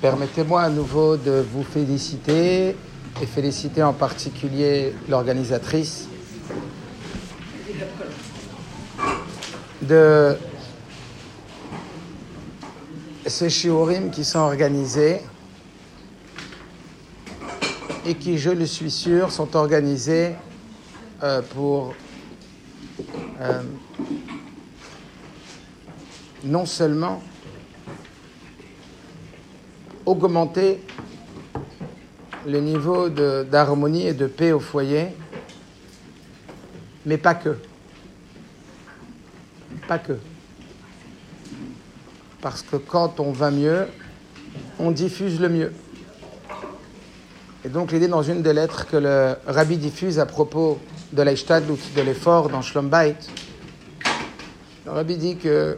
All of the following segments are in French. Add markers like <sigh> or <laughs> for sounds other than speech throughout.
Permettez-moi à nouveau de vous féliciter et féliciter en particulier l'organisatrice de ces shiurim qui sont organisés et qui, je le suis sûr, sont organisés euh, pour euh, non seulement augmenter le niveau d'harmonie et de paix au foyer, mais pas que. Pas que. Parce que quand on va mieux, on diffuse le mieux. Et donc l'idée dans une des lettres que le rabbi diffuse à propos de l'Eishtadlut, de l'effort dans Shlombait, le rabbi dit que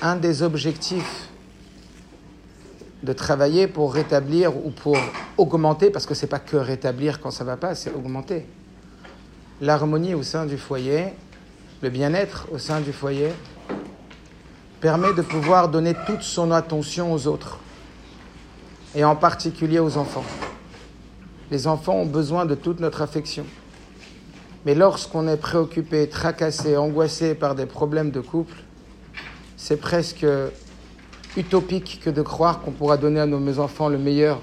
un des objectifs de travailler pour rétablir ou pour augmenter, parce que c'est pas que rétablir quand ça va pas, c'est augmenter l'harmonie au sein du foyer, le bien-être au sein du foyer, permet de pouvoir donner toute son attention aux autres, et en particulier aux enfants. Les enfants ont besoin de toute notre affection. Mais lorsqu'on est préoccupé, tracassé, angoissé par des problèmes de couple, c'est presque utopique que de croire qu'on pourra donner à nos enfants le meilleur.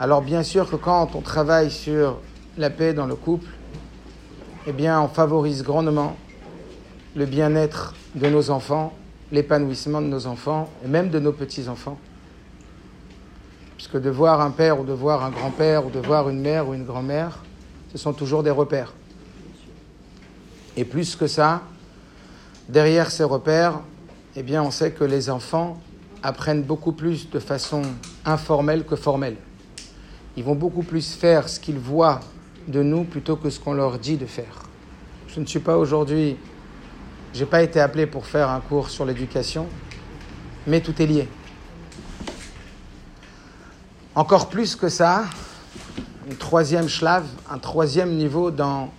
Alors bien sûr que quand on travaille sur la paix dans le couple, eh bien on favorise grandement le bien-être de nos enfants, l'épanouissement de nos enfants et même de nos petits-enfants. Puisque de voir un père ou de voir un grand-père ou de voir une mère ou une grand-mère, ce sont toujours des repères. Et plus que ça, derrière ces repères, eh bien, on sait que les enfants apprennent beaucoup plus de façon informelle que formelle. Ils vont beaucoup plus faire ce qu'ils voient de nous plutôt que ce qu'on leur dit de faire. Je ne suis pas aujourd'hui, j'ai pas été appelé pour faire un cours sur l'éducation, mais tout est lié. Encore plus que ça, un troisième schlave, un troisième niveau dans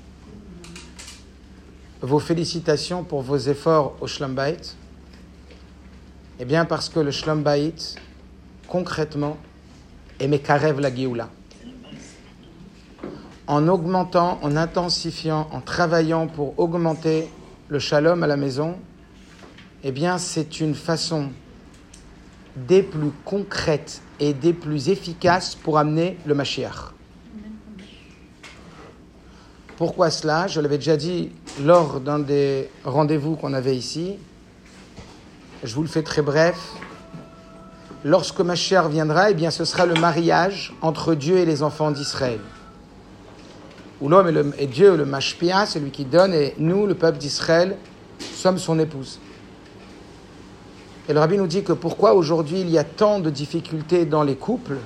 vos félicitations pour vos efforts au Shlambait Eh bien, parce que le Shlambait, concrètement, est Mekarev la Géoula. En augmentant, en intensifiant, en travaillant pour augmenter le shalom à la maison, eh bien, c'est une façon des plus concrètes et des plus efficaces pour amener le Mashiach. Pourquoi cela? Je l'avais déjà dit lors d'un des rendez-vous qu'on avait ici. Je vous le fais très bref. Lorsque Mashiach viendra, eh bien, ce sera le mariage entre Dieu et les enfants d'Israël. Où l'homme est, Dieu, le Mashpia, c'est lui qui donne, et nous, le peuple d'Israël, sommes son épouse. Et le rabbi nous dit que pourquoi aujourd'hui il y a tant de difficultés dans les couples,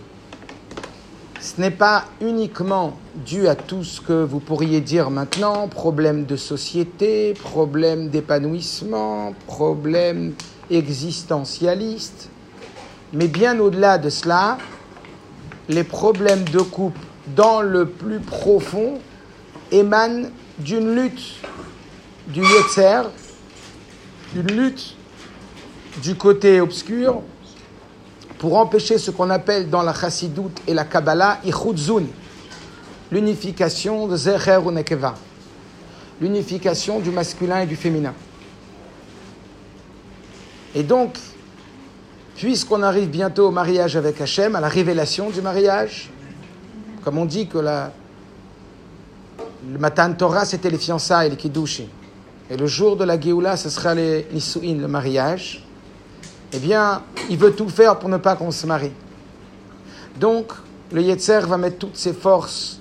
ce n'est pas uniquement dû à tout ce que vous pourriez dire maintenant, problème de société, problème d'épanouissement, problème existentialiste, mais bien au-delà de cela, les problèmes de couple dans le plus profond émanent d'une lutte du Yetzer, d'une lutte du côté obscur pour empêcher ce qu'on appelle dans la Chassidoute et la Kabbalah l'unification de Zecher ou Nekeva, l'unification du masculin et du féminin. Et donc, puisqu'on arrive bientôt au mariage avec Hachem, à la révélation du mariage, comme on dit que le Matan Torah, c'était les fiançailles, les kiddushim. Et le jour de la Géoula, ce sera les Nisuin, le mariage eh bien, il veut tout faire pour ne pas qu'on se marie. Donc, le Yetzer va mettre toutes ses forces,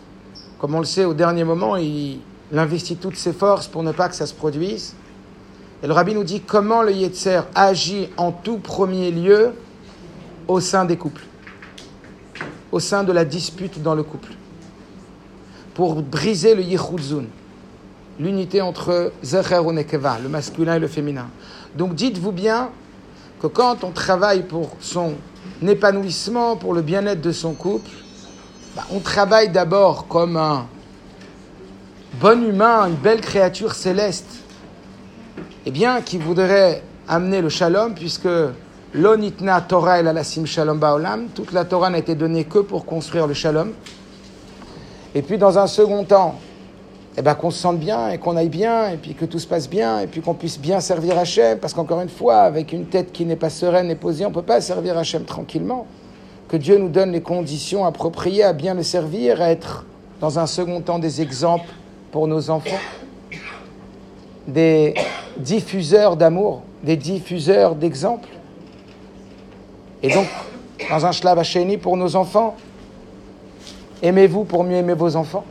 comme on le sait au dernier moment, il, investit toutes ses forces pour ne pas que ça se produise. Et le rabbi nous dit comment le Yetzer agit en tout premier lieu au sein des couples, au sein de la dispute dans le couple, pour briser le Yichudzun, l'unité entre Zecher et Nekeva, le masculin et le féminin. Donc dites-vous bien que quand on travaille pour son épanouissement, pour le bien-être de son couple, bah, on travaille d'abord comme un bon humain, une belle créature céleste, eh bien, qui voudrait amener le shalom, puisque L'onitna Torah el alasim shalom baolam. Toute la Torah n'a été donnée que pour construire le shalom. Et puis dans un second temps, eh ben, qu'on se sente bien et qu'on aille bien et puis que tout se passe bien et puis qu'on puisse bien servir Hachem. Parce qu'encore une fois, avec une tête qui n'est pas sereine et posée, on ne peut pas servir Hachem tranquillement. Que Dieu nous donne les conditions appropriées à bien le servir, à être dans un second temps des exemples pour nos enfants, des diffuseurs d'amour, des diffuseurs d'exemples. Et donc, dans un shlav pour nos enfants, aimez-vous pour mieux aimer vos enfants?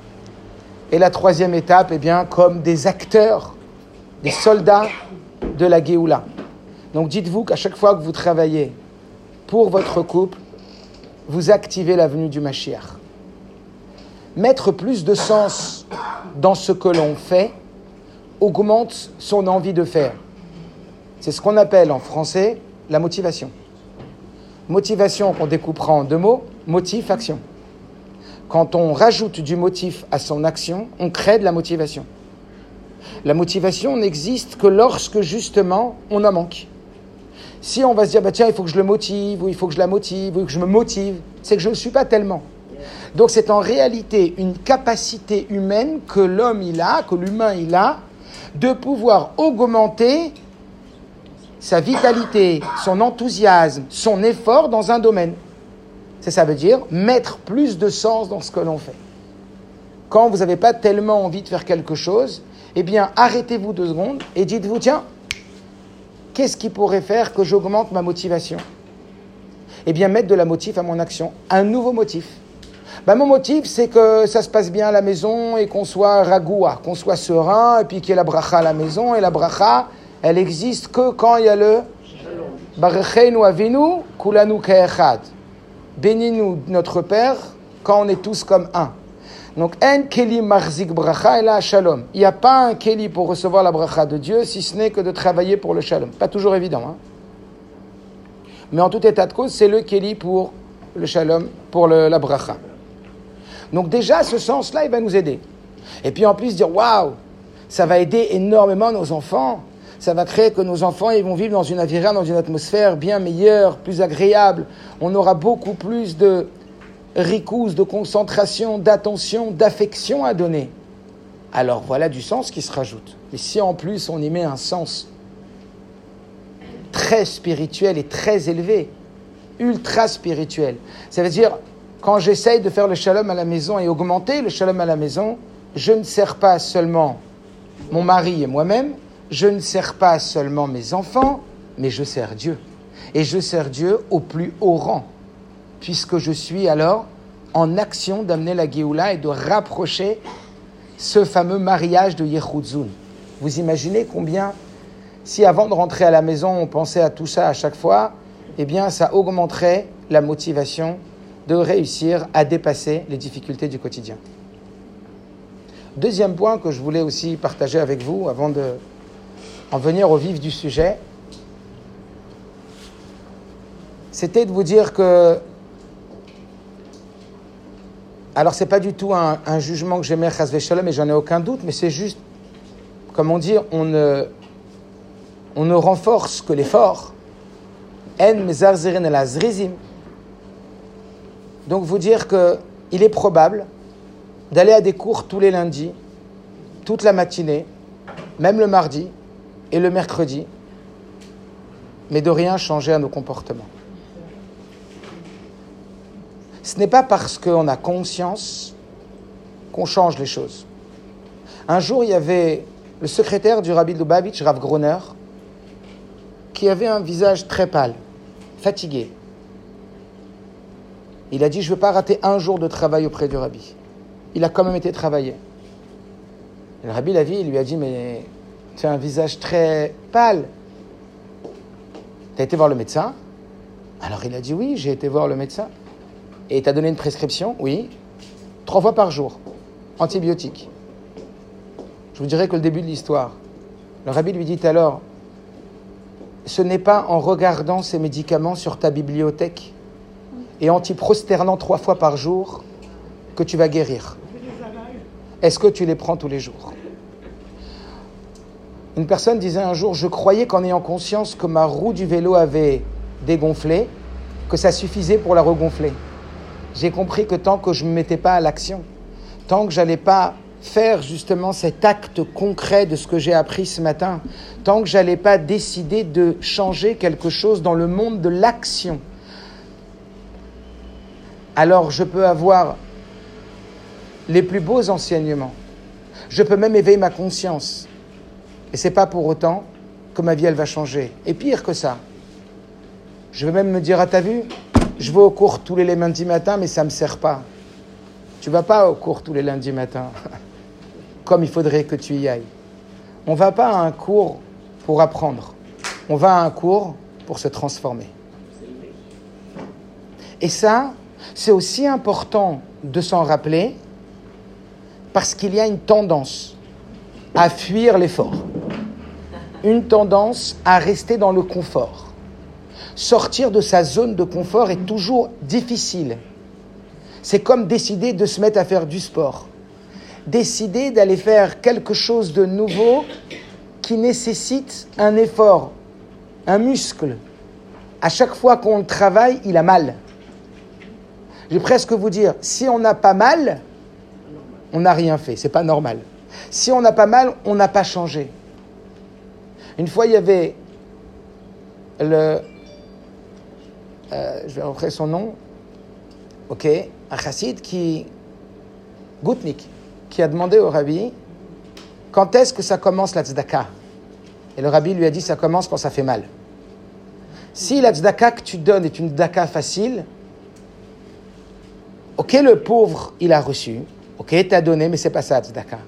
Et la troisième étape, eh bien, comme des acteurs, des soldats de la Géoula. Donc dites-vous qu'à chaque fois que vous travaillez pour votre couple, vous activez la venue du Mashiach. Mettre plus de sens dans ce que l'on fait augmente son envie de faire. C'est ce qu'on appelle en français la motivation. Motivation qu'on découpera en deux mots, motif, action quand on rajoute du motif à son action, on crée de la motivation. La motivation n'existe que lorsque justement on en manque. Si on va se dire, bah tiens, il faut que je le motive, ou il faut que je la motive, ou que je me motive, c'est que je ne suis pas tellement. Donc c'est en réalité une capacité humaine que l'homme il a, que l'humain il a, de pouvoir augmenter sa vitalité, son enthousiasme, son effort dans un domaine. Ça, ça veut dire mettre plus de sens dans ce que l'on fait. Quand vous n'avez pas tellement envie de faire quelque chose, eh bien, arrêtez-vous deux secondes et dites-vous, tiens, qu'est-ce qui pourrait faire que j'augmente ma motivation? Eh bien, mettre de la motif à mon action, un nouveau motif. Ben, mon motif, c'est que ça se passe bien à la maison et qu'on soit ragoua, qu'on soit serein, et puis qu'il y ait la bracha à la maison. Et la bracha, elle existe que quand il y a le Barecheinu Avinu, Kulanu Ke'echad. Bénis-nous, notre Père, quand on est tous comme un. Donc, en keli marzik bracha et la shalom. Il n'y a pas un keli pour recevoir la bracha de Dieu, si ce n'est que de travailler pour le shalom. Pas toujours évident. Hein. Mais en tout état de cause, c'est le keli pour le shalom, pour la bracha. Donc déjà, ce sens-là, il va nous aider. Et puis en plus, dire, waouh, ça va aider énormément nos enfants. Ça va créer que nos enfants ils vont vivre dans une aviran, dans une atmosphère bien meilleure, plus agréable. On aura beaucoup plus de ricous, de concentration, d'attention, d'affection à donner. Alors voilà du sens qui se rajoute. Et si en plus on y met un sens très spirituel et très élevé, ultra spirituel, ça veut dire quand j'essaye de faire le shalom à la maison et augmenter le shalom à la maison, je ne sers pas seulement mon mari et moi-même, je ne sers pas seulement mes enfants, mais je sers Dieu. Et je sers Dieu au plus haut rang, puisque je suis alors en action d'amener la Géoula et de rapprocher ce fameux mariage de Yehudzun. Vous imaginez combien, si avant de rentrer à la maison, on pensait à tout ça à chaque fois, eh bien, ça augmenterait la motivation de réussir à dépasser les difficultés du quotidien. Deuxième point que je voulais aussi partager avec vous avant de en venir au vif du sujet, c'était de vous dire que. Alors, ce n'est pas du tout un, jugement que j'aimais, Shalom, et j'en ai aucun doute, mais c'est juste, comme on dit, on ne, on ne renforce que l'effort. En Donc, vous dire qu'il est probable d'aller à des cours tous les lundis, toute la matinée, même le mardi, et le mercredi, mais de rien changer à nos comportements. Ce n'est pas parce qu'on a conscience qu'on change les choses. Un jour, il y avait le secrétaire du Rabbi Lubavitch, Rav Groner, qui avait un visage très pâle, fatigué. Il a dit, je ne veux pas rater un jour de travail auprès du Rabbi. Il a quand même été travaillé. le Rabbi l'a vu, il lui a dit, mais tu as un visage très pâle. Tu as été voir le médecin? Alors il a dit oui, j'ai été voir le médecin. Et il t'a donné une prescription? Oui. Trois fois par jour. Antibiotiques. Je vous dirais que le début de l'histoire. Le rabbi lui dit alors, ce n'est pas en regardant ces médicaments sur ta bibliothèque et en t'y prosternant trois fois par jour que tu vas guérir. Est-ce que tu les prends tous les jours? Une personne disait un jour, je croyais qu'en ayant conscience que ma roue du vélo avait dégonflée que ça suffisait pour la regonfler. J'ai compris que tant que je ne me mettais pas à l'action, tant que j'allais pas faire justement cet acte concret de ce que j'ai appris ce matin, tant que j'allais pas décider de changer quelque chose dans le monde de l'action, alors je peux avoir les plus beaux enseignements. Je peux même éveiller ma conscience. Et c'est pas pour autant que ma vie elle va changer. Et pire que ça, je vais même me dire ah t'as vu, je vais au cours tous les lundis matins, mais ça me sert pas. Tu vas pas au cours tous les lundis matins, <laughs> comme il faudrait que tu y ailles. On va pas à un cours pour apprendre. On va à un cours pour se transformer. Et ça, c'est aussi important de s'en rappeler parce qu'il y a une tendance à fuir l'effort, une tendance à rester dans le confort. Sortir de sa zone de confort est toujours difficile. C'est comme décider de se mettre à faire du sport. Décider d'aller faire quelque chose de nouveau qui nécessite un effort, un muscle. À chaque fois qu'on le travaille, il a mal. Je vais presque vous dire, si on n'a pas mal, on n'a rien fait. C'est pas normal. Si on n'a pas mal, on n'a pas changé. Une fois, il y avait le. Euh, je vais reprendre son nom. Ok, un chassid qui. Goutnik, qui a demandé au rabbi quand est-ce que ça commence la tzedaka? Et le rabbi lui a dit ça commence quand ça fait mal. Si la tzedaka que tu donnes est une tzedaka facile, ok, le pauvre, il a reçu, ok, t'as donné, mais c'est pas ça, tzedaka.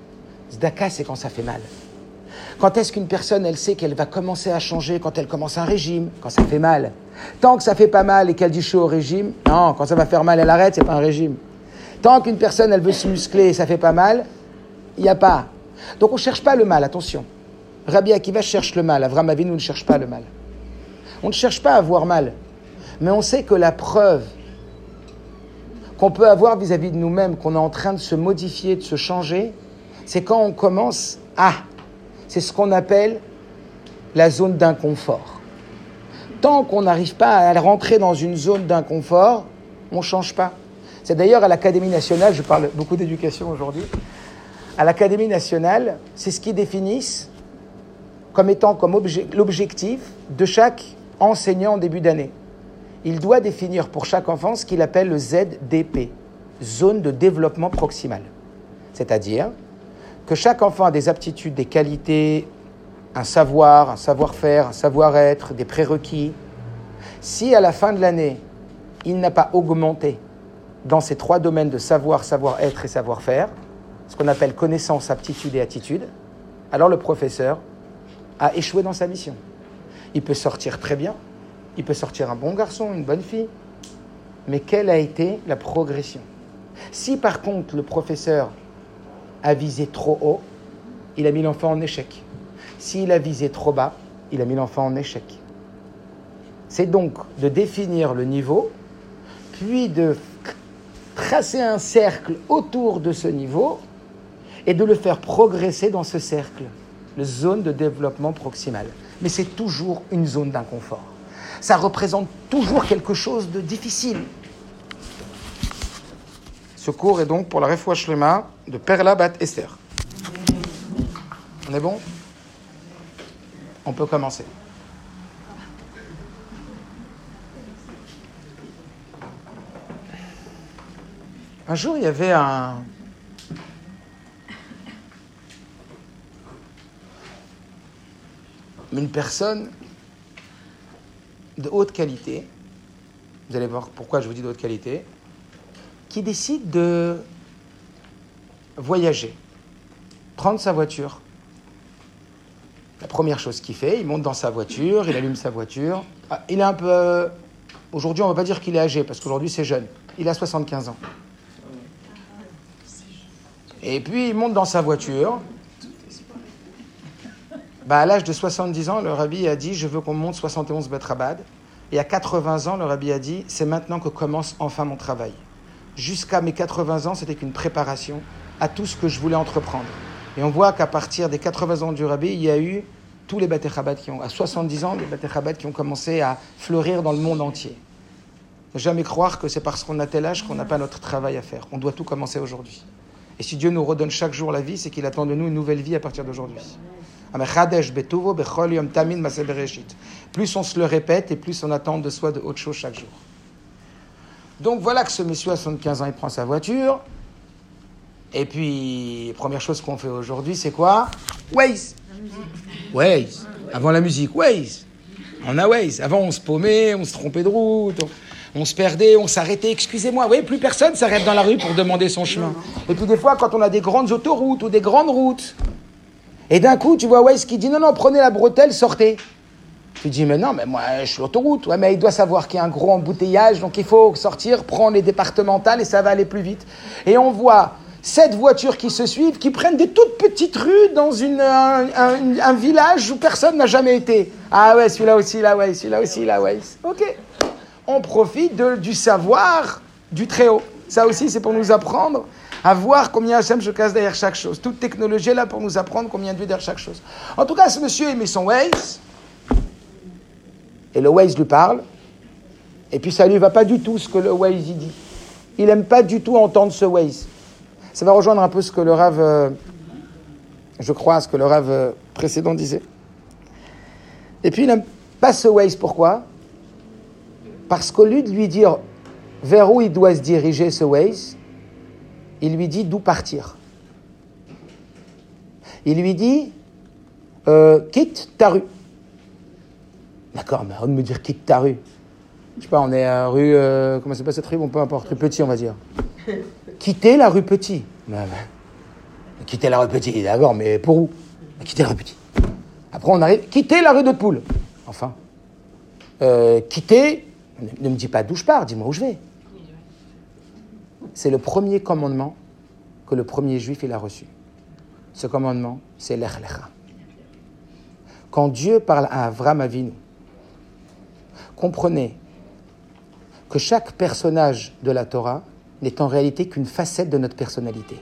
Tzedaka, c'est quand ça fait mal. Quand est-ce qu'une personne, elle sait qu'elle va commencer à changer quand elle commence un régime? Quand ça fait mal. Tant que ça fait pas mal et qu'elle dit je suis au régime, non, quand ça va faire mal, elle arrête, c'est pas un régime. Tant qu'une personne, elle veut se muscler et ça fait pas mal, il n'y a pas. Donc on ne cherche pas le mal, attention. Rabbi Akiva cherche le mal, Avram Avinu ne cherche pas le mal. On ne cherche pas à avoir mal, mais on sait que la preuve qu'on peut avoir vis-à-vis de nous-mêmes, qu'on est en train de se modifier, de se changer, c'est quand on commence à. C'est ce qu'on appelle la zone d'inconfort. Tant qu'on n'arrive pas à rentrer dans une zone d'inconfort, on ne change pas. C'est d'ailleurs à l'Académie nationale, je parle beaucoup d'éducation aujourd'hui, à l'Académie nationale, c'est ce qui définissent comme étant comme l'objectif de chaque enseignant en début d'année. Il doit définir pour chaque enfant ce qu'il appelle le ZDP, zone de développement proximal. C'est-à-dire que chaque enfant a des aptitudes, des qualités, un savoir, un savoir-faire, un savoir-être, des prérequis. Si à la fin de l'année, il n'a pas augmenté dans ces trois domaines de savoir, savoir-être et savoir-faire, ce qu'on appelle connaissance, aptitude et attitude, alors le professeur a échoué dans sa mission. Il peut sortir très bien, il peut sortir un bon garçon, une bonne fille, mais quelle a été la progression? Si par contre le professeur a visé trop haut, il a mis l'enfant en échec. S'il a visé trop bas, il a mis l'enfant en échec. C'est donc de définir le niveau, puis de tracer un cercle autour de ce niveau et de le faire progresser dans ce cercle, la zone de développement proximal. Mais c'est toujours une zone d'inconfort. Ça représente toujours quelque chose de difficile. Ce cours est donc pour la Refouach Lema de Perla Bat Esther. On est bon? On peut commencer. Un jour, il y avait un, une personne de haute qualité, vous allez voir pourquoi je vous dis de haute qualité, qui décide de voyager, prendre sa voiture. La première chose qu'il fait, il monte dans sa voiture, il allume sa voiture. Ah, il est un peu... Aujourd'hui, on ne va pas dire qu'il est âgé, parce qu'aujourd'hui, c'est jeune. Il a 75 ans. Et puis, il monte dans sa voiture, bah, à l'âge de 70 ans, le rabbi a dit Je veux qu'on monte 71 Betrabad. Et à 80 ans, le rabbi a dit C'est maintenant que commence enfin mon travail. Jusqu'à mes 80 ans, c'était qu'une préparation à tout ce que je voulais entreprendre. Et on voit qu'à partir des 80 ans du rabbi, il y a eu tous les Bate Chabad qui ont, à 70 ans, les qui ont commencé à fleurir dans le monde entier. Ne jamais croire que c'est parce qu'on a tel âge qu'on n'a pas notre travail à faire. On doit tout commencer aujourd'hui. Et si Dieu nous redonne chaque jour la vie, c'est qu'il attend de nous une nouvelle vie à partir d'aujourd'hui. Plus on se le répète et plus on attend de soi de autre chose chaque jour. Donc voilà que ce monsieur à 75 ans, il prend sa voiture. Et puis, première chose qu'on fait aujourd'hui, c'est quoi? Waze. Waze. Avant la musique, Waze. On a Waze. Avant, on se paumait, on se trompait de route, on, se perdait, on s'arrêtait. Excusez-moi, voyez, plus personne s'arrête dans la rue pour demander son chemin. Et puis des fois, quand on a des grandes autoroutes ou des grandes routes, et d'un coup, tu vois Waze qui dit non, non, prenez la bretelle, sortez. Tu dis, mais non, mais moi, je suis autoroute. Ouais, mais il doit savoir qu'il y a un gros embouteillage, donc il faut sortir, prendre les départementales et ça va aller plus vite. Et on voit sept voitures qui se suivent, qui prennent des toutes petites rues dans un, village où personne n'a jamais été. Ah ouais, celui-là aussi, là, ouais, celui-là aussi, là, ouais. Ok. On profite du savoir du Très-Haut. Ça aussi, c'est pour nous apprendre à voir combien Hachem se casse derrière chaque chose. Toute technologie est là pour nous apprendre combien Dieu derrière chaque chose. En tout cas, ce monsieur aimait son Waze. Et le Waze lui parle. Et puis ça lui va pas du tout ce que le Waze y dit. Il aime pas du tout entendre ce Waze. Ça va rejoindre un peu ce que le rave, euh, je crois, ce que le rave euh, précédent disait. Et puis il n'aime pas ce Waze. Pourquoi? Parce qu'au lieu de lui dire vers où il doit se diriger ce Waze, il lui dit d'où partir. Il lui dit euh, quitte ta rue. D'accord, mais avant de me dire quitte ta rue. Je sais pas, on est à rue. Euh, comment s'appelle cette rue? Bon, peu importe, rue Petit, on va dire. <laughs> Quitter la rue Petit. quitter la rue Petit, d'accord, mais pour où? Quitter la rue Petit. Après, on arrive. Quitter la rue de Poule. Enfin. Euh, quitter. Ne me dis pas d'où je pars, dis-moi où je vais. C'est le premier commandement que le premier juif il a reçu. Ce commandement, c'est l'Echlecha. Quand Dieu parle à Avram Avinu, comprenez que chaque personnage de la Torah n'est en réalité qu'une facette de notre personnalité.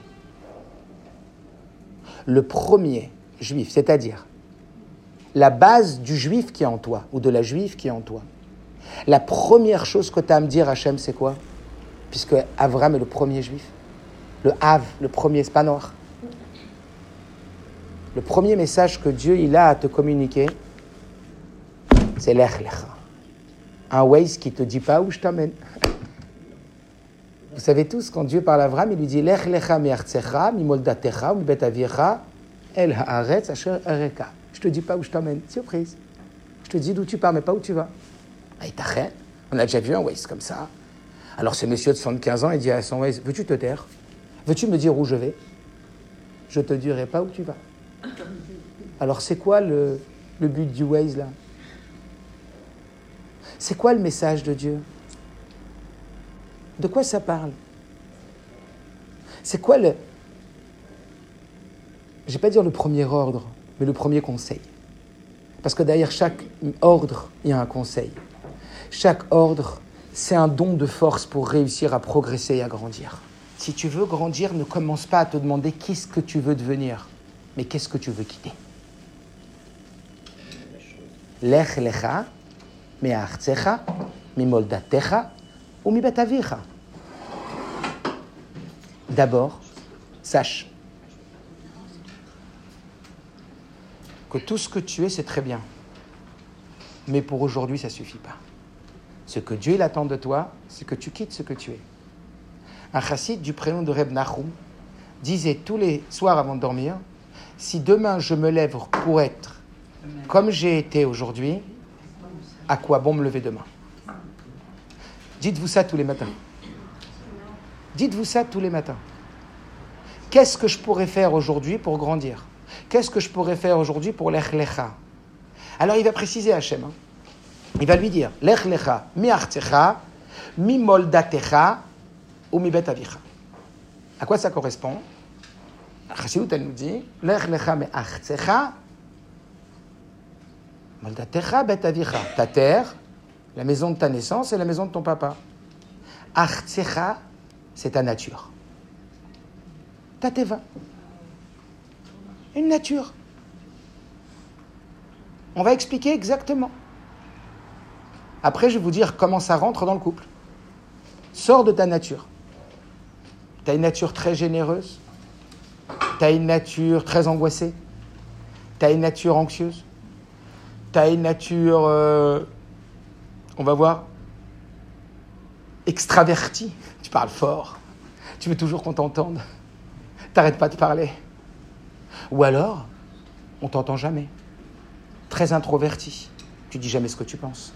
Le premier juif, c'est-à-dire la base du juif qui est en toi, ou de la juive qui est en toi, la première chose que tu as à me dire, Hachem, c'est quoi? Puisque Avram est le premier juif. Le Av, le premier, c'est pas noir. Le premier message que Dieu il a à te communiquer, c'est l'Echlecha. Un Waze qui te dit pas où je t'amène. Vous savez tous, quand Dieu parle à Avram, il lui dit Lech lecha mi'artzecha, mi-moldatecha, mi-betavicha, el haaretz asher. Je te dis pas où je t'emmène. Surprise. Je te dis d'où tu pars, mais pas où tu vas. Ah, On a déjà vu un Waze comme ça. Alors ce monsieur de 75 ans, il dit à son Waze Veux-tu te taire? Veux-tu me dire où je vais? Je te dirai pas où tu vas. Alors c'est quoi le, le but du Waze là? C'est quoi le message de Dieu? De quoi ça parle? C'est quoi le... Je ne vais pas dire le premier ordre, mais le premier conseil. Parce que derrière chaque ordre, il y a un conseil. Chaque ordre, c'est un don de force pour réussir à progresser et à grandir. Si tu veux grandir, ne commence pas à te demander qu'est-ce que tu veux devenir, mais qu'est-ce que tu veux quitter. Lech lecha, me'artzecha, mimoldatecha, ou D'abord, sache que tout ce que tu es, c'est très bien. Mais pour aujourd'hui, ça ne suffit pas. Ce que Dieu il attend de toi, c'est que tu quittes ce que tu es. Un chassid du prénom de Reb Nahum disait tous les soirs avant de dormir Si demain je me lève pour être comme j'ai été aujourd'hui, à quoi bon me lever demain? Dites-vous ça tous les matins. Dites-vous ça tous les matins. Qu'est-ce que je pourrais faire aujourd'hui pour grandir? Qu'est-ce que je pourrais faire aujourd'hui pour l'echlecha Alors il va préciser Hachem. Hein. Il va lui dire l'echlecha mi artecha, mi moldatecha ou mi betavicha. À quoi ça correspond? Chassidut, elle nous dit l'echlecha mi artecha, moldatecha betavicha. Ta terre, la maison de ta naissance et la maison de ton papa. Artecha, c'est ta nature. Ta teva. Une nature. On va expliquer exactement. Après, je vais vous dire comment ça rentre dans le couple. Sors de ta nature. Tu as une nature très généreuse? Tu as une nature très angoissée? Tu as une nature anxieuse? Tu as une nature, euh, on va voir, extravertie? Tu parles fort. Tu veux toujours qu'on t'entende. T'arrêtes pas de parler. Ou alors, on t'entend jamais. Très introverti. Tu dis jamais ce que tu penses.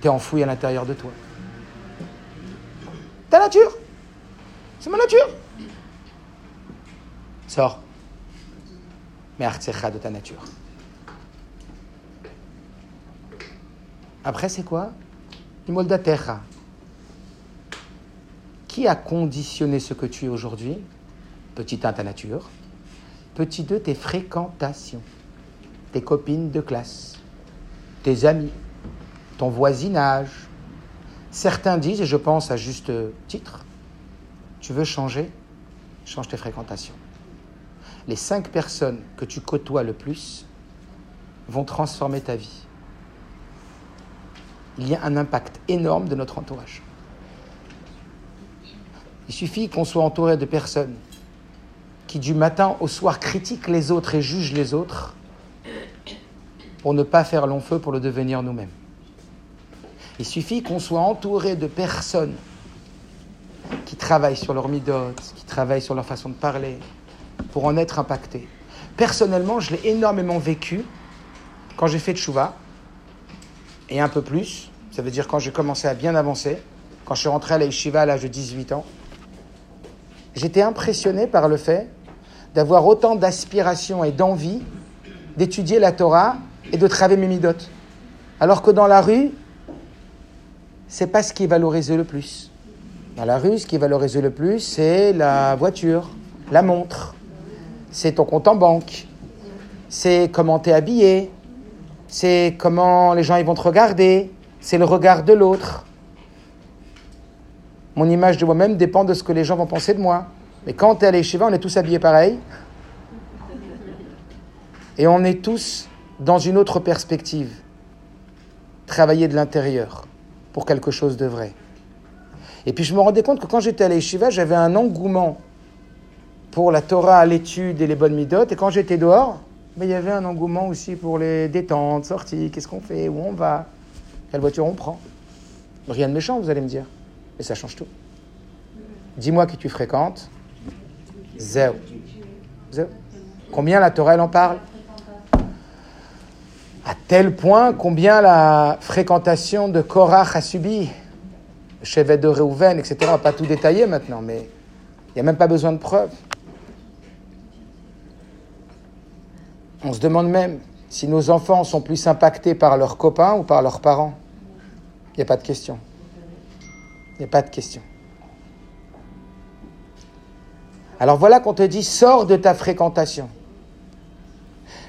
Tu es enfoui à l'intérieur de toi. Ta nature? C'est ma nature. Sors. Mais de ta nature. Après, c'est quoi? Terra. Qui a conditionné ce que tu es aujourd'hui? Petit 1, ta nature. Petit 2, tes fréquentations. Tes copines de classe. Tes amis. Ton voisinage. Certains disent, et je pense à juste titre, tu veux changer Change tes fréquentations. Les cinq personnes que tu côtoies le plus vont transformer ta vie. Il y a un impact énorme de notre entourage. Il suffit qu'on soit entouré de personnes qui du matin au soir critiquent les autres et jugent les autres pour ne pas faire long feu pour le devenir nous-mêmes. Il suffit qu'on soit entouré de personnes qui travaillent sur leur midote, qui travaillent sur leur façon de parler, pour en être impactés. Personnellement, je l'ai énormément vécu quand j'ai fait de chouva, et un peu plus, ça veut dire quand j'ai commencé à bien avancer, quand je suis rentré à la à l'âge de 18 ans, j'étais impressionné par le fait d'avoir autant d'aspiration et d'envie d'étudier la Torah et de travailler mes midotes. Alors que dans la rue, c'est pas ce qui est valorisé le plus. La rue, ce qui est valorisé le plus, c'est la voiture, la montre, c'est ton compte en banque, c'est comment tu es habillé, c'est comment les gens vont te regarder, c'est le regard de l'autre. Mon image de moi-même dépend de ce que les gens vont penser de moi. Mais quand tu es à l'échevet, on est tous habillés pareil. Et on est tous dans une autre perspective. Travailler de l'intérieur pour quelque chose de vrai. Et puis je me rendais compte que quand j'étais à l'Eshiva, j'avais un engouement pour la Torah, l'étude et les bonnes midotes. Et quand j'étais dehors, ben, il y avait un engouement aussi pour les détentes, sorties, qu'est-ce qu'on fait, où on va, quelle voiture on prend. Rien de méchant, vous allez me dire. Mais ça change tout. Dis-moi qui tu fréquentes. Zéro. Zéro. Combien la Torah, elle en parle? À tel point combien la fréquentation de Korach a subi? Chevet de Réhouven, etc. On pas tout détailler maintenant, mais il n'y a même pas besoin de preuves. On se demande même si nos enfants sont plus impactés par leurs copains ou par leurs parents. Il n'y a pas de question. Il n'y a pas de question. Alors voilà qu'on te dit, sors de ta fréquentation.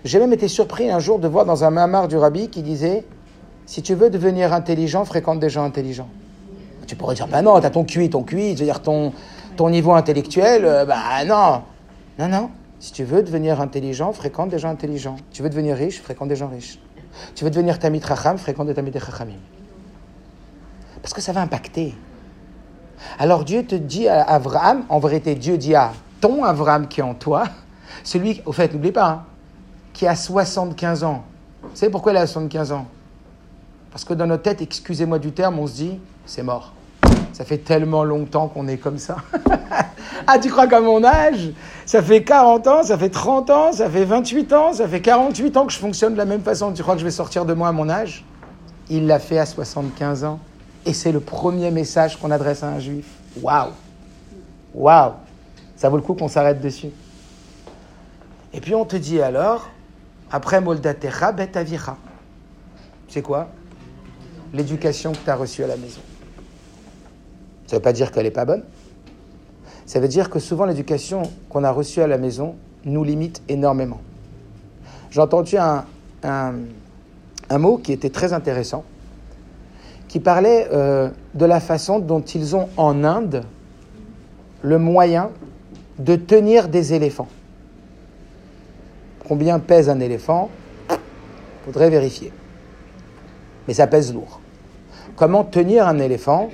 J'ai même été surpris un jour de voir dans un mamar du rabbi qui disait, si tu veux devenir intelligent, fréquente des gens intelligents. Tu pourrais dire, bah non, tu as ton QI, ton QI, c'est-à-dire ton, ton niveau intellectuel, euh, bah non. Non, non. Si tu veux devenir intelligent, fréquente des gens intelligents. Tu veux devenir riche, fréquente des gens riches. Tu veux devenir tamit racham, fréquente des tamit rachamim. Parce que ça va impacter. Alors Dieu te dit à Abraham, en vérité, Dieu dit à ton Abraham qui est en toi, celui, au fait, n'oublie pas, hein, qui a 75 ans. Vous savez pourquoi il a 75 ans? Parce que dans notre tête, excusez-moi du terme, on se dit, c'est mort. Ça fait tellement longtemps qu'on est comme ça. <laughs> ah, tu crois qu'à mon âge, ça fait 40 ans, ça fait 30 ans, ça fait 28 ans, ça fait 48 ans que je fonctionne de la même façon. Tu crois que je vais sortir de moi à mon âge? Il l'a fait à 75 ans. Et c'est le premier message qu'on adresse à un juif. Waouh Waouh Ça vaut le coup qu'on s'arrête dessus. Et puis on te dit alors, après Moldatecha, Bet C'est quoi? L'éducation que tu as reçue à la maison. Ça ne veut pas dire qu'elle n'est pas bonne. Ça veut dire que souvent l'éducation qu'on a reçue à la maison nous limite énormément. J'ai entendu un, un, mot qui était très intéressant, qui parlait euh, de la façon dont ils ont en Inde le moyen de tenir des éléphants. Combien pèse un éléphant? Faudrait vérifier. Mais ça pèse lourd. Comment tenir un éléphant?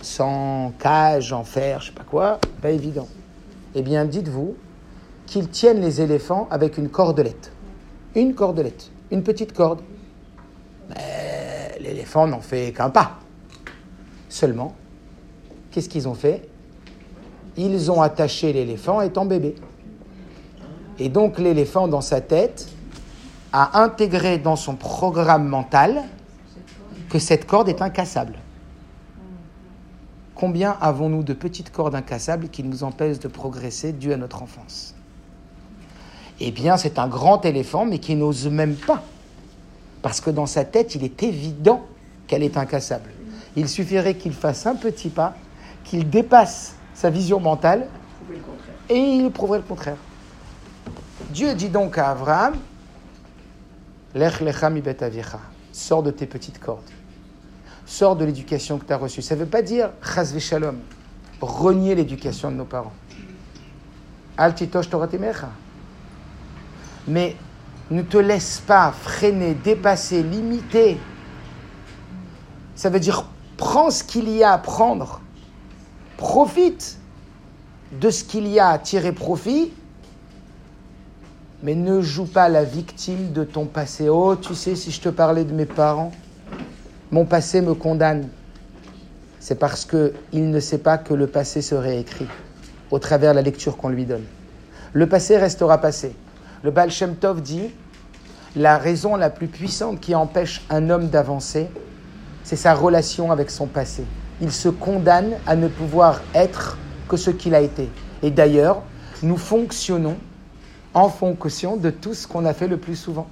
Sans cage, en fer, je sais pas quoi Pas évident. Eh bien, dites-vous qu'ils tiennent les éléphants avec une cordelette. Une cordelette, une petite corde. Mais l'éléphant n'en fait qu'un pas. Seulement, qu'est-ce qu'ils ont fait? Ils ont attaché l'éléphant étant bébé. Et donc l'éléphant, dans sa tête, a intégré dans son programme mental que cette corde est incassable. Combien avons-nous de petites cordes incassables qui nous empêchent de progresser dû à notre enfance? Eh bien, c'est un grand éléphant, mais qui n'ose même pas. Parce que dans sa tête, il est évident qu'elle est incassable. Il suffirait qu'il fasse un petit pas, qu'il dépasse sa vision mentale, et il prouverait le contraire. Dieu dit donc à Abraham, Lech lecha mi bet. Sors de tes petites cordes. Sors de l'éducation que tu as reçue. Ça ne veut pas dire chas shalom, renier l'éducation de nos parents. Al titosh. Mais ne te laisse pas freiner, dépasser, limiter. Ça veut dire prends ce qu'il y a à prendre. Profite de ce qu'il y a à tirer profit mais ne joue pas la victime de ton passé. Oh, tu sais, si je te parlais de mes parents, mon passé me condamne. C'est parce qu'il ne sait pas que le passé serait écrit au travers de la lecture qu'on lui donne. Le passé restera passé. Le Baal dit la raison la plus puissante qui empêche un homme d'avancer, c'est sa relation avec son passé. Il se condamne à ne pouvoir être que ce qu'il a été. Et d'ailleurs, nous fonctionnons en fonction de tout ce qu'on a fait le plus souvent.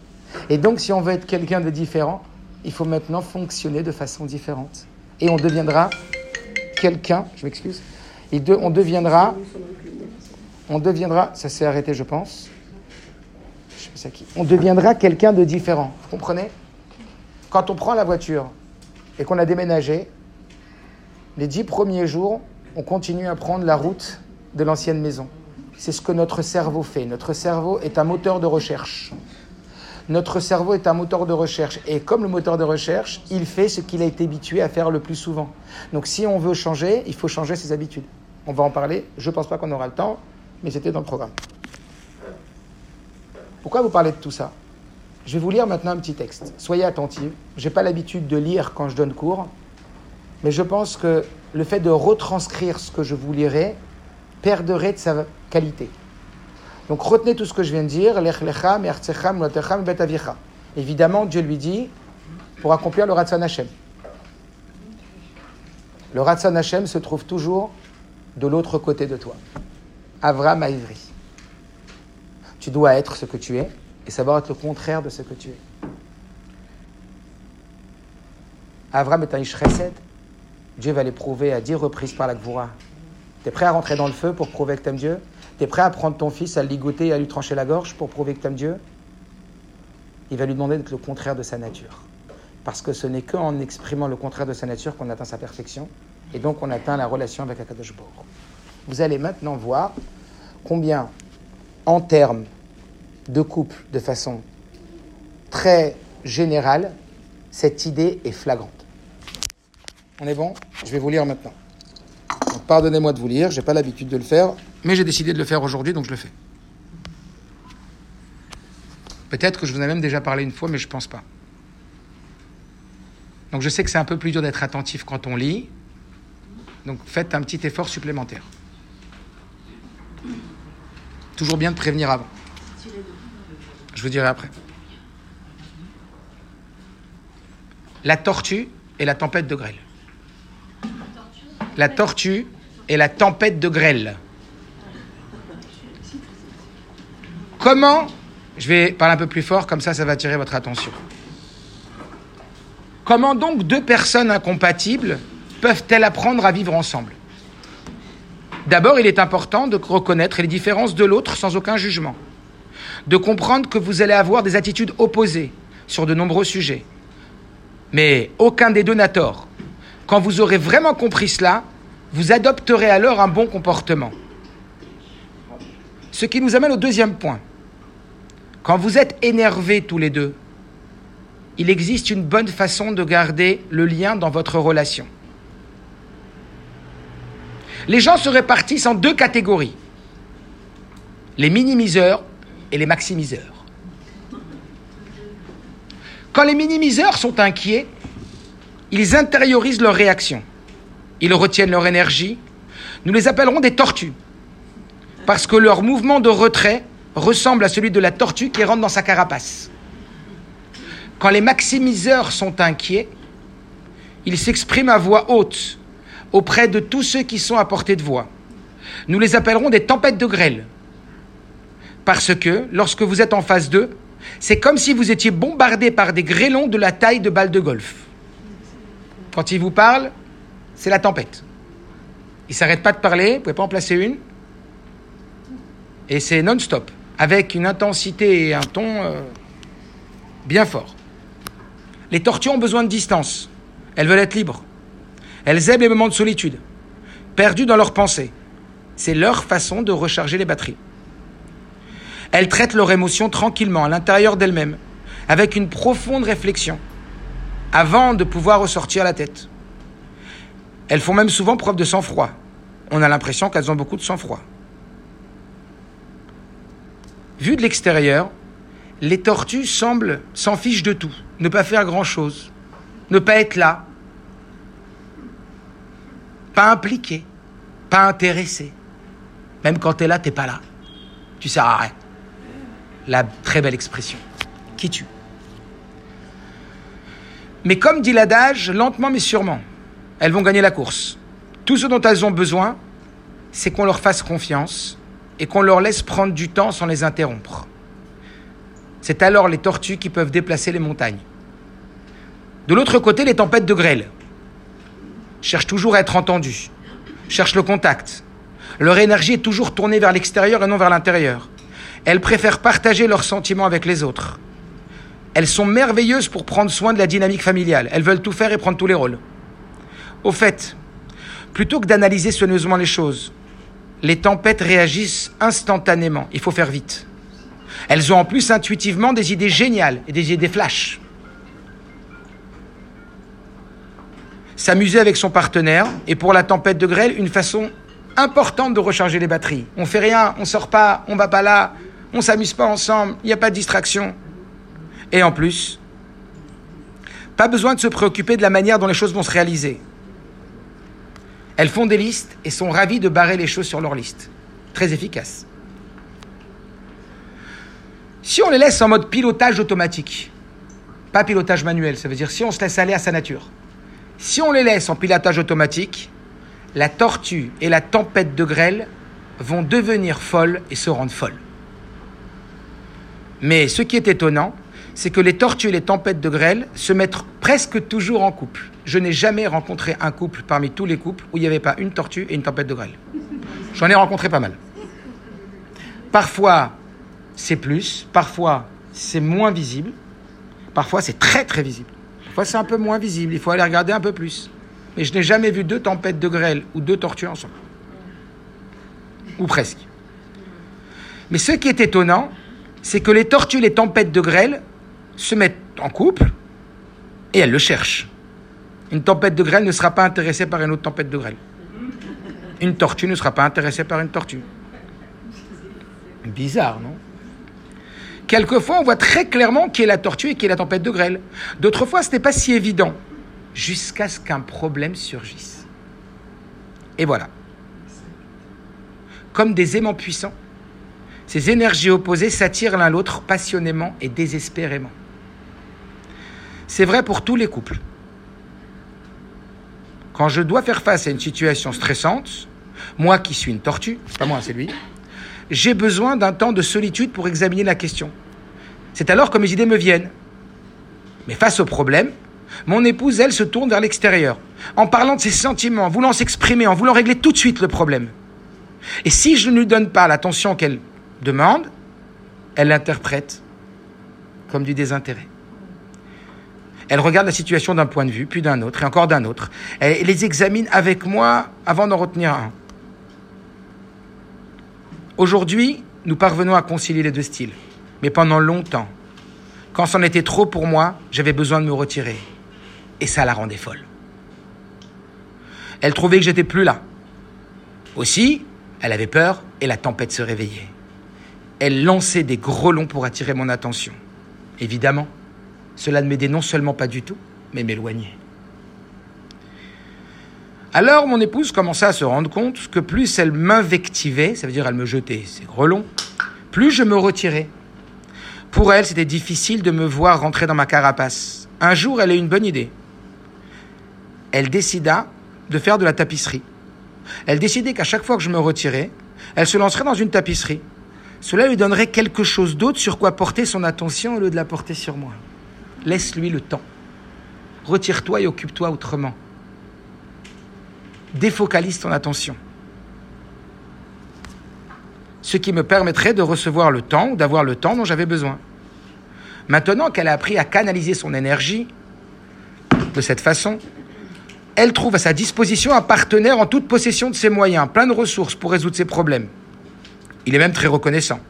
Et donc, si on veut être quelqu'un de différent, il faut maintenant fonctionner de façon différente. Et on deviendra quelqu'un, je m'excuse, on deviendra, on deviendra, ça s'est arrêté, je pense. Je sais qui. On deviendra quelqu'un de différent. Vous comprenez? Quand on prend la voiture et qu'on a déménagé, les dix premiers jours, on continue à prendre la route de l'ancienne maison. C'est ce que notre cerveau fait. Notre cerveau est un moteur de recherche. Notre cerveau est un moteur de recherche. Et comme le moteur de recherche, il fait ce qu'il a été habitué à faire le plus souvent. Donc si on veut changer, il faut changer ses habitudes. On va en parler. Je ne pense pas qu'on aura le temps, mais c'était dans le programme. Pourquoi vous parlez de tout ça? Je vais vous lire maintenant un petit texte. Soyez attentifs. Je n'ai pas l'habitude de lire quand je donne cours, mais je pense que le fait de retranscrire ce que je vous lirai perdrait de sa qualité. Donc retenez tout ce que je viens de dire. Évidemment, Dieu lui dit pour accomplir le Ratzon Hashem. Le Ratzon Hashem se trouve toujours de l'autre côté de toi. Avram Aivri. Tu dois être ce que tu es et savoir être le contraire de ce que tu es. Avram est un Ish Dieu va l'éprouver à dix reprises par la Gvura. Tu es prêt à rentrer dans le feu pour prouver que tu aimes Dieu? Tu prêt à prendre ton fils, à le ligoter à lui trancher la gorge pour prouver que tu aimes Dieu? Il va lui demander d'être le contraire de sa nature. Parce que ce n'est qu'en exprimant le contraire de sa nature qu'on atteint sa perfection. Et donc on atteint la relation avec Akadosh. Vous allez maintenant voir combien, en termes de couple, de façon très générale, cette idée est flagrante. On est bon? Je vais vous lire maintenant. Pardonnez-moi de vous lire, je n'ai pas l'habitude de le faire, mais j'ai décidé de le faire aujourd'hui, donc je le fais. Peut-être que je vous ai même déjà parlé une fois, mais je ne pense pas. Donc je sais que c'est un peu plus dur d'être attentif quand on lit, donc faites un petit effort supplémentaire. Toujours bien de prévenir avant. Je vous dirai après. La tortue et la tempête de grêle. La tortue et la tempête de grêle. Comment, je vais parler un peu plus fort, comme ça, ça va attirer votre attention. Comment donc deux personnes incompatibles peuvent-elles apprendre à vivre ensemble? D'abord, il est important de reconnaître les différences de l'autre sans aucun jugement. De comprendre que vous allez avoir des attitudes opposées sur de nombreux sujets. Mais aucun des deux n'a tort. Quand vous aurez vraiment compris cela, vous adopterez alors un bon comportement. Ce qui nous amène au deuxième point. Quand vous êtes énervés tous les deux, il existe une bonne façon de garder le lien dans votre relation. Les gens se répartissent en deux catégories. Les minimiseurs et les maximiseurs. Quand les minimiseurs sont inquiets, ils intériorisent leurs réactions. Ils retiennent leur énergie. Nous les appellerons des tortues. Parce que leur mouvement de retrait ressemble à celui de la tortue qui rentre dans sa carapace. Quand les maximiseurs sont inquiets, ils s'expriment à voix haute auprès de tous ceux qui sont à portée de voix. Nous les appellerons des tempêtes de grêle. Parce que lorsque vous êtes en phase 2, c'est comme si vous étiez bombardé par des grêlons de la taille de balles de golf. Quand ils vous parlent, c'est la tempête. Ils ne s'arrêtent pas de parler, vous ne pouvez pas en placer une. Et c'est non-stop, avec une intensité et un ton euh, bien fort. Les tortues ont besoin de distance. Elles veulent être libres. Elles aiment les moments de solitude, perdues dans leurs pensées. C'est leur façon de recharger les batteries. Elles traitent leurs émotions tranquillement à l'intérieur d'elles-mêmes, avec une profonde réflexion, avant de pouvoir ressortir la tête. Elles font même souvent preuve de sang-froid. On a l'impression qu'elles ont beaucoup de sang-froid. Vu de l'extérieur, les tortues semblent s'en fichent de tout, ne pas faire grand-chose, ne pas être là, pas impliqué, pas intéressé. Même quand tu es là, t'es pas là. Tu sers à. La très belle expression. Qui tue Mais comme dit l'adage, lentement mais sûrement, elles vont gagner la course. Tout ce dont elles ont besoin, c'est qu'on leur fasse confiance et qu'on leur laisse prendre du temps sans les interrompre. C'est alors les tortues qui peuvent déplacer les montagnes. De l'autre côté, les tempêtes de grêle cherchent toujours à être entendues, cherchent le contact. Leur énergie est toujours tournée vers l'extérieur et non vers l'intérieur. Elles préfèrent partager leurs sentiments avec les autres. Elles sont merveilleuses pour prendre soin de la dynamique familiale. Elles veulent tout faire et prendre tous les rôles. Au fait, plutôt que d'analyser soigneusement les choses, les tempêtes réagissent instantanément. Il faut faire vite. Elles ont en plus intuitivement des idées géniales et des idées flash. S'amuser avec son partenaire est pour la tempête de grêle une façon importante de recharger les batteries. On fait rien, on sort pas, on va pas là, on s'amuse pas ensemble, il n'y a pas de distraction. Et en plus, pas besoin de se préoccuper de la manière dont les choses vont se réaliser. Elles font des listes et sont ravies de barrer les choses sur leur liste. Très efficace. Si on les laisse en mode pilotage automatique, pas pilotage manuel, ça veut dire si on se laisse aller à sa nature. Si on les laisse en pilotage automatique, la tortue et la tempête de grêle vont devenir folles et se rendre folles. Mais ce qui est étonnant, c'est que les tortues et les tempêtes de grêle se mettent presque toujours en couple. Je n'ai jamais rencontré un couple parmi tous les couples où il n'y avait pas une tortue et une tempête de grêle. J'en ai rencontré pas mal. Parfois, c'est plus, parfois, c'est moins visible, parfois, c'est très très visible. Parfois, c'est un peu moins visible, il faut aller regarder un peu plus. Mais je n'ai jamais vu deux tempêtes de grêle ou deux tortues ensemble. Ou presque. Mais ce qui est étonnant, c'est que les tortues et les tempêtes de grêle se mettent en couple et elles le cherchent. Une tempête de grêle ne sera pas intéressée par une autre tempête de grêle. Une tortue ne sera pas intéressée par une tortue. Bizarre, non? Quelquefois, on voit très clairement qui est la tortue et qui est la tempête de grêle. D'autres fois, ce n'est pas si évident, jusqu'à ce qu'un problème surgisse. Et voilà. Comme des aimants puissants, ces énergies opposées s'attirent l'un l'autre passionnément et désespérément. C'est vrai pour tous les couples. Quand je dois faire face à une situation stressante, moi qui suis une tortue, pas moi, c'est lui, j'ai besoin d'un temps de solitude pour examiner la question. C'est alors que mes idées me viennent. Mais face au problème, mon épouse, elle, se tourne vers l'extérieur, en parlant de ses sentiments, en voulant s'exprimer, en voulant régler tout de suite le problème. Et si je ne lui donne pas l'attention qu'elle demande, elle l'interprète comme du désintérêt. Elle regarde la situation d'un point de vue, puis d'un autre, et encore d'un autre. Elle les examine avec moi avant d'en retenir un. Aujourd'hui, nous parvenons à concilier les deux styles. Mais pendant longtemps, Quand c'en était trop pour moi, j'avais besoin de me retirer. Et ça la rendait folle. Elle trouvait que j'étais plus là. Aussi, elle avait peur et la tempête se réveillait. Elle lançait des grelons pour attirer mon attention. Évidemment, cela ne m'aidait non seulement pas du tout, mais m'éloignait. Alors mon épouse commença à se rendre compte que plus elle m'invectivait, ça veut dire elle me jetait ses grelons, plus je me retirais. Pour elle, c'était difficile de me voir rentrer dans ma carapace. Un jour, elle a eu une bonne idée. Elle décida de faire de la tapisserie. Elle décidait qu'à chaque fois que je me retirais, elle se lancerait dans une tapisserie. Cela lui donnerait quelque chose d'autre sur quoi porter son attention au lieu de la porter sur moi. Laisse-lui le temps. Retire-toi et occupe-toi autrement. Défocalise ton attention. Ce qui me permettrait de recevoir le temps ou d'avoir le temps dont j'avais besoin. Maintenant qu'elle a appris à canaliser son énergie de cette façon, elle trouve à sa disposition un partenaire en toute possession de ses moyens, plein de ressources pour résoudre ses problèmes. Il est même très reconnaissant.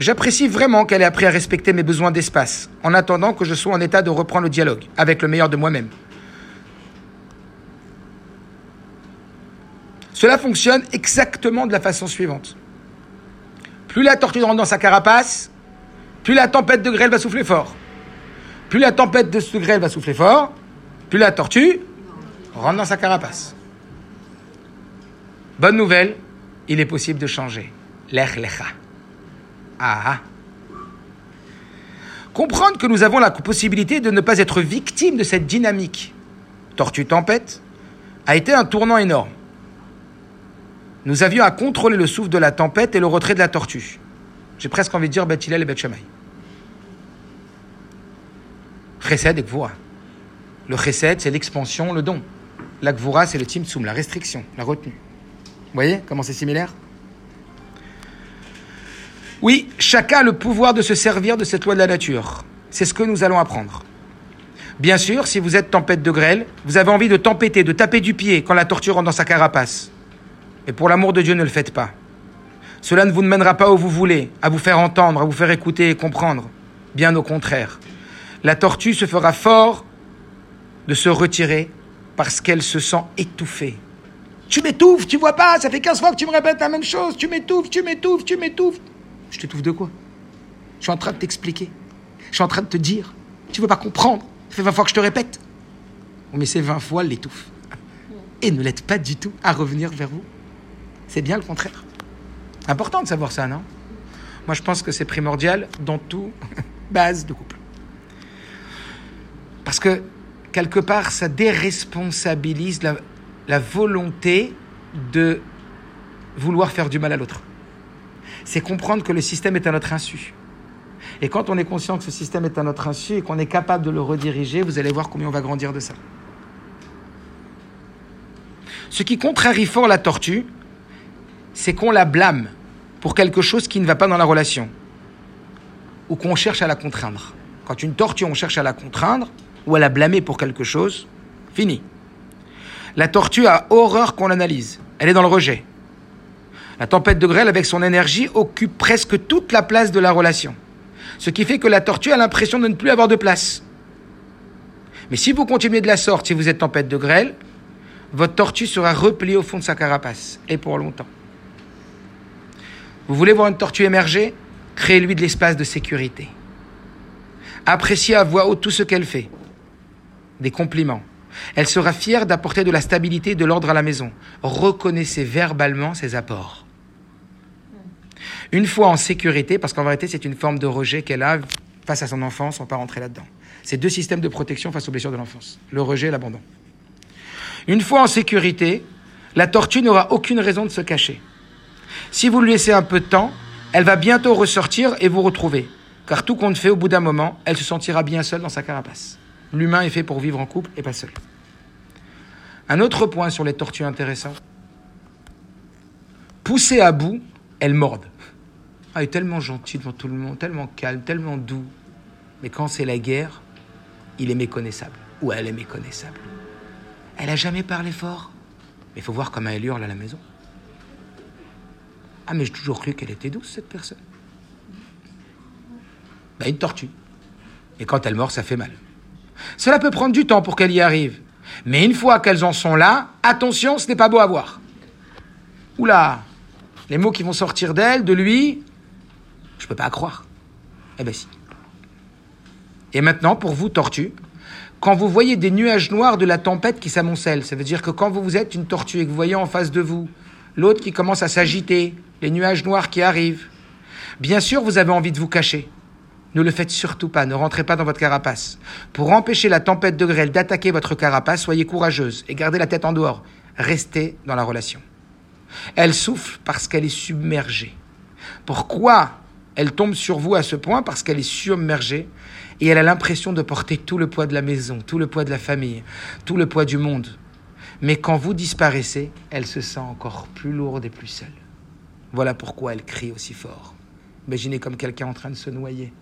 J'apprécie vraiment qu'elle ait appris à respecter mes besoins d'espace, en attendant que je sois en état de reprendre le dialogue avec le meilleur de moi-même. Cela fonctionne exactement de la façon suivante. Plus la tortue rentre dans sa carapace, plus la tempête de grêle va souffler fort. Plus la tempête de grêle va souffler fort, plus la tortue rentre dans sa carapace. Bonne nouvelle, il est possible de changer. Lech lecha. Ah, Comprendre que nous avons la possibilité de ne pas être victime de cette dynamique tortue tempête a été un tournant énorme. Nous avions à contrôler le souffle de la tempête et le retrait de la tortue. J'ai presque envie de dire Beth et Beth et Gvura. Le chesed, c'est l'expansion, le don. La Gvura, c'est le timtsum, la restriction, la retenue. Vous voyez comment c'est similaire? Oui, chacun a le pouvoir de se servir de cette loi de la nature. C'est ce que nous allons apprendre. Bien sûr, si vous êtes tempête de grêle, vous avez envie de tempêter, de taper du pied quand la torture rentre dans sa carapace. Mais pour l'amour de Dieu, ne le faites pas. Cela ne vous mènera pas où vous voulez, à vous faire entendre, à vous faire écouter et comprendre. Bien au contraire. La tortue se fera fort de se retirer parce qu'elle se sent étouffée. Tu m'étouffes, tu vois pas, ça fait 15 fois que tu me répètes la même chose, tu m'étouffes, tu m'étouffes, tu m'étouffes. Je t'étouffe de quoi? Je suis en train de t'expliquer. Je suis en train de te dire. Tu veux pas comprendre? Ça fait 20 fois que je te répète. Mais ces 20 fois l'étouffe. Et ne l'aide pas du tout à revenir vers vous. C'est bien le contraire. Important de savoir ça, non? Moi, je pense que c'est primordial dans tout <laughs> base de couple. Parce que quelque part, ça déresponsabilise la, volonté de vouloir faire du mal à l'autre. C'est comprendre que le système est à notre insu. Et quand on est conscient que ce système est à notre insu et qu'on est capable de le rediriger, vous allez voir combien on va grandir de ça. Ce qui contrarie fort la tortue, c'est qu'on la blâme pour quelque chose qui ne va pas dans la relation. Ou qu'on cherche à la contraindre. Quand une tortue, on cherche à la contraindre, ou à la blâmer pour quelque chose, fini. La tortue a horreur qu'on l'analyse. Elle est dans le rejet. La tempête de grêle, avec son énergie, occupe presque toute la place de la relation. Ce qui fait que la tortue a l'impression de ne plus avoir de place. Mais si vous continuez de la sorte, si vous êtes tempête de grêle, votre tortue sera repliée au fond de sa carapace, et pour longtemps. Vous voulez voir une tortue émerger? Créez-lui de l'espace de sécurité. Appréciez à voix haute tout ce qu'elle fait des compliments. Elle sera fière d'apporter de la stabilité et de l'ordre à la maison. Reconnaissez verbalement ses apports. Une fois en sécurité, parce qu'en vérité c'est une forme de rejet qu'elle a face à son enfance, on ne va pas rentrer là-dedans. C'est deux systèmes de protection face aux blessures de l'enfance, le rejet et l'abandon. Une fois en sécurité, la tortue n'aura aucune raison de se cacher. Si vous lui laissez un peu de temps, elle va bientôt ressortir et vous retrouver. Car tout compte fait, au bout d'un moment, elle se sentira bien seule dans sa carapace. L'humain est fait pour vivre en couple et pas seul. Un autre point sur les tortues intéressant. Poussées à bout, elles mordent. Ah, elle est tellement gentille devant tout le monde, tellement calme, tellement doux. Mais quand c'est la guerre, il est méconnaissable. Ou elle est méconnaissable. Elle a jamais parlé fort. Mais il faut voir comment elle hurle à la maison. Ah, mais j'ai toujours cru qu'elle était douce, cette personne. Ben, une tortue. Et quand elles mordent, ça fait mal. Cela peut prendre du temps pour qu'elles y arrivent. Mais une fois qu'elles en sont là, attention, ce n'est pas beau à voir. Oula, les mots qui vont sortir d'elle, de lui, je peux pas croire. Eh ben si. Et maintenant, pour vous, tortue, quand vous voyez des nuages noirs de la tempête qui s'amoncellent, ça veut dire que quand vous êtes une tortue et que vous voyez en face de vous l'autre qui commence à s'agiter, les nuages noirs qui arrivent, bien sûr, vous avez envie de vous cacher. Ne le faites surtout pas, ne rentrez pas dans votre carapace. Pour empêcher la tempête de grêle d'attaquer votre carapace, soyez courageuse et gardez la tête en dehors. Restez dans la relation. Elle souffle parce qu'elle est submergée. Pourquoi elle tombe sur vous à ce point Parce qu'elle est submergée et elle a l'impression de porter tout le poids de la maison, tout le poids de la famille, tout le poids du monde. Mais quand vous disparaissez, elle se sent encore plus lourde et plus seule. Voilà pourquoi elle crie aussi fort. Imaginez comme quelqu'un en train de se noyer.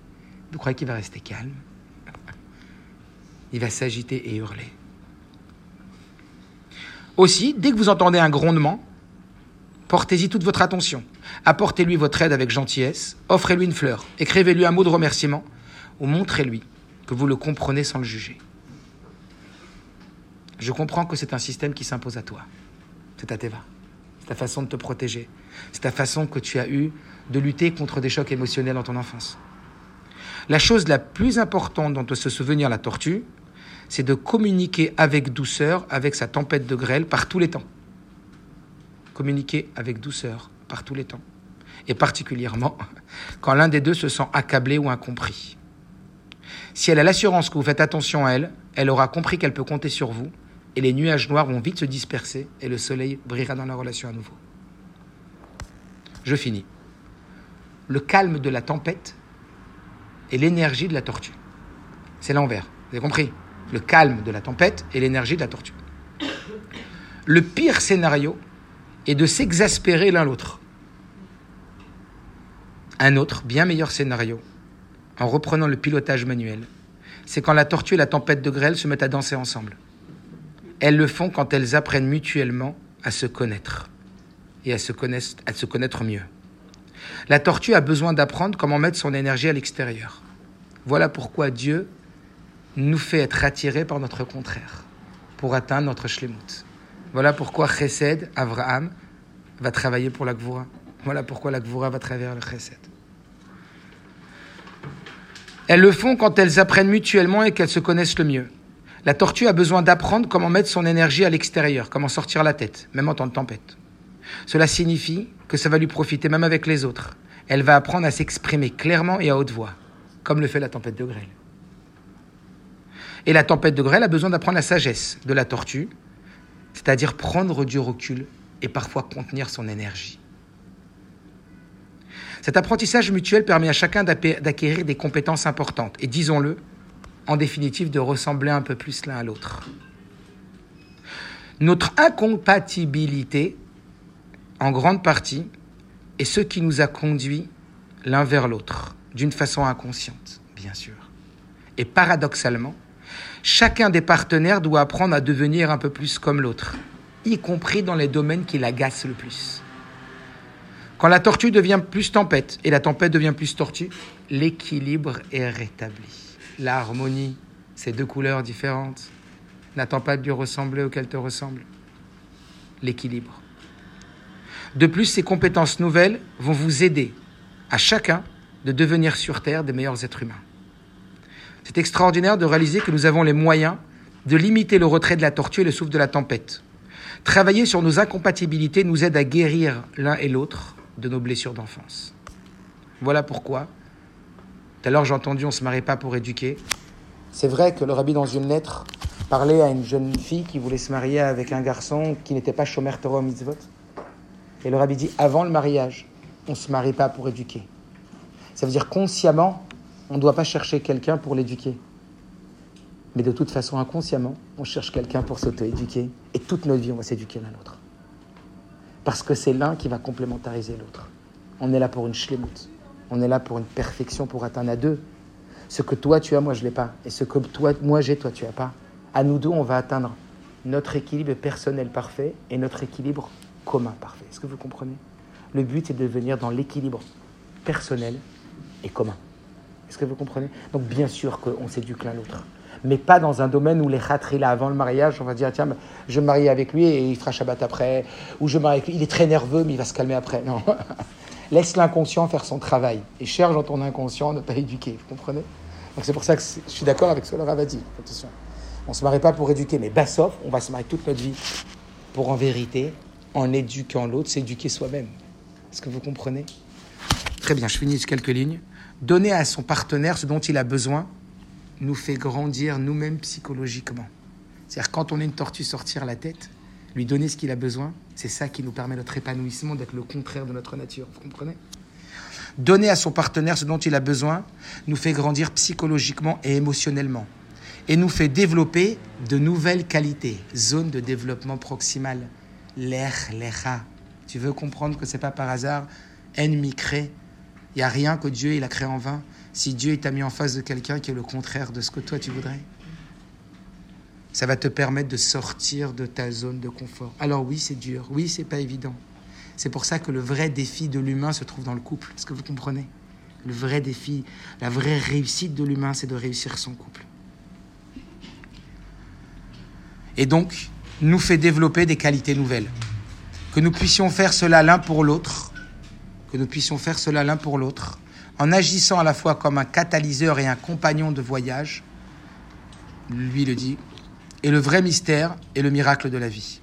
Vous croyez qu'il va rester calme? Il va s'agiter et hurler. Aussi, dès que vous entendez un grondement, portez-y toute votre attention. Apportez-lui votre aide avec gentillesse, offrez-lui une fleur, écrivez-lui un mot de remerciement, ou montrez-lui que vous le comprenez sans le juger. Je comprends que c'est un système qui s'impose à toi. C'est ta teva. C'est ta façon de te protéger. C'est ta façon que tu as eue de lutter contre des chocs émotionnels dans ton enfance. La chose la plus importante dont se souvenir la tortue, c'est de communiquer avec douceur avec sa tempête de grêle par tous les temps. Communiquer avec douceur par tous les temps. Et particulièrement <laughs> quand l'un des deux se sent accablé ou incompris. Si elle a l'assurance que vous faites attention à elle, elle aura compris qu'elle peut compter sur vous, et les nuages noirs vont vite se disperser, et le soleil brillera dans la relation à nouveau. Je finis. Le calme de la tempête et l'énergie de la tortue. C'est l'envers, vous avez compris? Le calme de la tempête et l'énergie de la tortue. Le pire scénario est de s'exaspérer l'un l'autre. Un autre, bien meilleur scénario, en reprenant le pilotage manuel, c'est quand la tortue et la tempête de grêle se mettent à danser ensemble. Elles le font quand elles apprennent mutuellement à se connaître et à se, connaître, à se connaître mieux. La tortue a besoin d'apprendre comment mettre son énergie à l'extérieur. Voilà pourquoi Dieu nous fait être attirés par notre contraire pour atteindre notre shlemut. Voilà pourquoi Chesed, Avraham, va travailler pour la Gvura. Voilà pourquoi la Gvura va travailler le Chesed. Elles le font quand elles apprennent mutuellement et qu'elles se connaissent le mieux. La tortue a besoin d'apprendre comment mettre son énergie à l'extérieur, comment sortir la tête, même en temps de tempête. Cela signifie que ça va lui profiter même avec les autres. Elle va apprendre à s'exprimer clairement et à haute voix, comme le fait la tempête de grêle. Et la tempête de grêle a besoin d'apprendre la sagesse de la tortue, c'est-à-dire prendre du recul et parfois contenir son énergie. Cet apprentissage mutuel permet à chacun d'acquérir des compétences importantes et, disons-le, en définitive, de ressembler un peu plus l'un à l'autre. Notre incompatibilité, en grande partie, est ce qui nous a conduits l'un vers l'autre, d'une façon inconsciente, bien sûr. Et paradoxalement, chacun des partenaires doit apprendre à devenir un peu plus comme l'autre, y compris dans les domaines qui l'agacent le plus. Quand la tortue devient plus tempête et la tempête devient plus tortue, l'équilibre est rétabli. L'harmonie, ces deux couleurs différentes, n'attend pas de lui ressembler ou qu'elle te ressemble. L'équilibre. De plus, ces compétences nouvelles vont vous aider à chacun de devenir sur Terre des meilleurs êtres humains. C'est extraordinaire de réaliser que nous avons les moyens de limiter le retrait de la tortue et le souffle de la tempête. Travailler sur nos incompatibilités nous aide à guérir l'un et l'autre de nos blessures d'enfance. Voilà pourquoi, tout à l'heure j'ai entendu on ne se marie pas pour éduquer. C'est vrai que le rabbi, dans une lettre, parlait à une jeune fille qui voulait se marier avec un garçon qui n'était pas Shomer Torah Mitzvot. Et le rabbi dit avant le mariage, on ne se marie pas pour éduquer. Ça veut dire consciemment, on ne doit pas chercher quelqu'un pour l'éduquer. Mais de toute façon, inconsciemment, on cherche quelqu'un pour s'auto-éduquer. Et toute notre vie, on va s'éduquer l'un l'autre. Parce que c'est l'un qui va complémentariser l'autre. On est là pour une shlemut. On est là pour une perfection, pour atteindre à deux. Ce que toi tu as, moi je l'ai pas. Et ce que toi, moi j'ai, toi tu as pas. À nous deux, on va atteindre notre équilibre personnel parfait et notre équilibre commun parfait. Est-ce que vous comprenez? Le but est de venir dans l'équilibre personnel et commun. Est-ce que vous comprenez? Donc bien sûr qu'on s'éduque l'un l'autre. Mais pas dans un domaine où les khatri, là, avant le mariage, on va dire, tiens, je me marie avec lui et il fera Shabbat après. Ou je me marie avec lui, il est très nerveux, mais il va se calmer après. Non. <laughs> Laisse l'inconscient faire son travail. Et cherche dans ton inconscient ne pas éduquer. Vous comprenez? Donc c'est pour ça que je suis d'accord avec ce que le Rav a dit. Attention. On ne se marie pas pour éduquer, mais bassof, on va se marier toute notre vie pour en vérité, en éduquant l'autre, s'éduquer soi-même. Est-ce que vous comprenez? Très bien, je finis quelques lignes. Donner à son partenaire ce dont il a besoin nous fait grandir nous-mêmes psychologiquement. C'est-à-dire quand on est une tortue sortir la tête, lui donner ce qu'il a besoin, c'est ça qui nous permet notre épanouissement, d'être le contraire de notre nature. Vous comprenez? Donner à son partenaire ce dont il a besoin nous fait grandir psychologiquement et émotionnellement et nous fait développer de nouvelles qualités, zone de développement proximal, l'air, l'air. Tu veux comprendre que c'est pas par hasard, ennemi crée. Il n'y a rien que Dieu il a créé en vain. Si Dieu t'a mis en face de quelqu'un qui est le contraire de ce que toi tu voudrais, ça va te permettre de sortir de ta zone de confort. Alors oui, c'est dur. Oui, c'est pas évident. C'est pour ça que le vrai défi de l'humain se trouve dans le couple. Est-ce que vous comprenez? Le vrai défi, la vraie réussite de l'humain, c'est de réussir son couple. et donc nous fait développer des qualités nouvelles. Que nous puissions faire cela l'un pour l'autre, que nous puissions faire cela l'un pour l'autre, en agissant à la fois comme un catalyseur et un compagnon de voyage, lui le dit, est le vrai mystère et le miracle de la vie.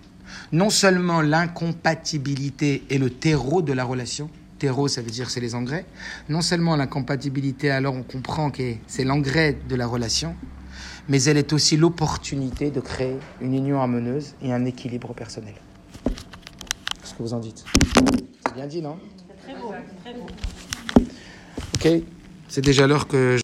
Non seulement l'incompatibilité est le terreau de la relation, terreau ça veut dire c'est les engrais, non seulement l'incompatibilité alors on comprend que c'est l'engrais de la relation, mais elle est aussi l'opportunité de créer une union harmonieuse et un équilibre personnel. Qu'est-ce que vous en dites? C'est bien dit, non Très beau, très beau. Ok, c'est déjà l'heure que...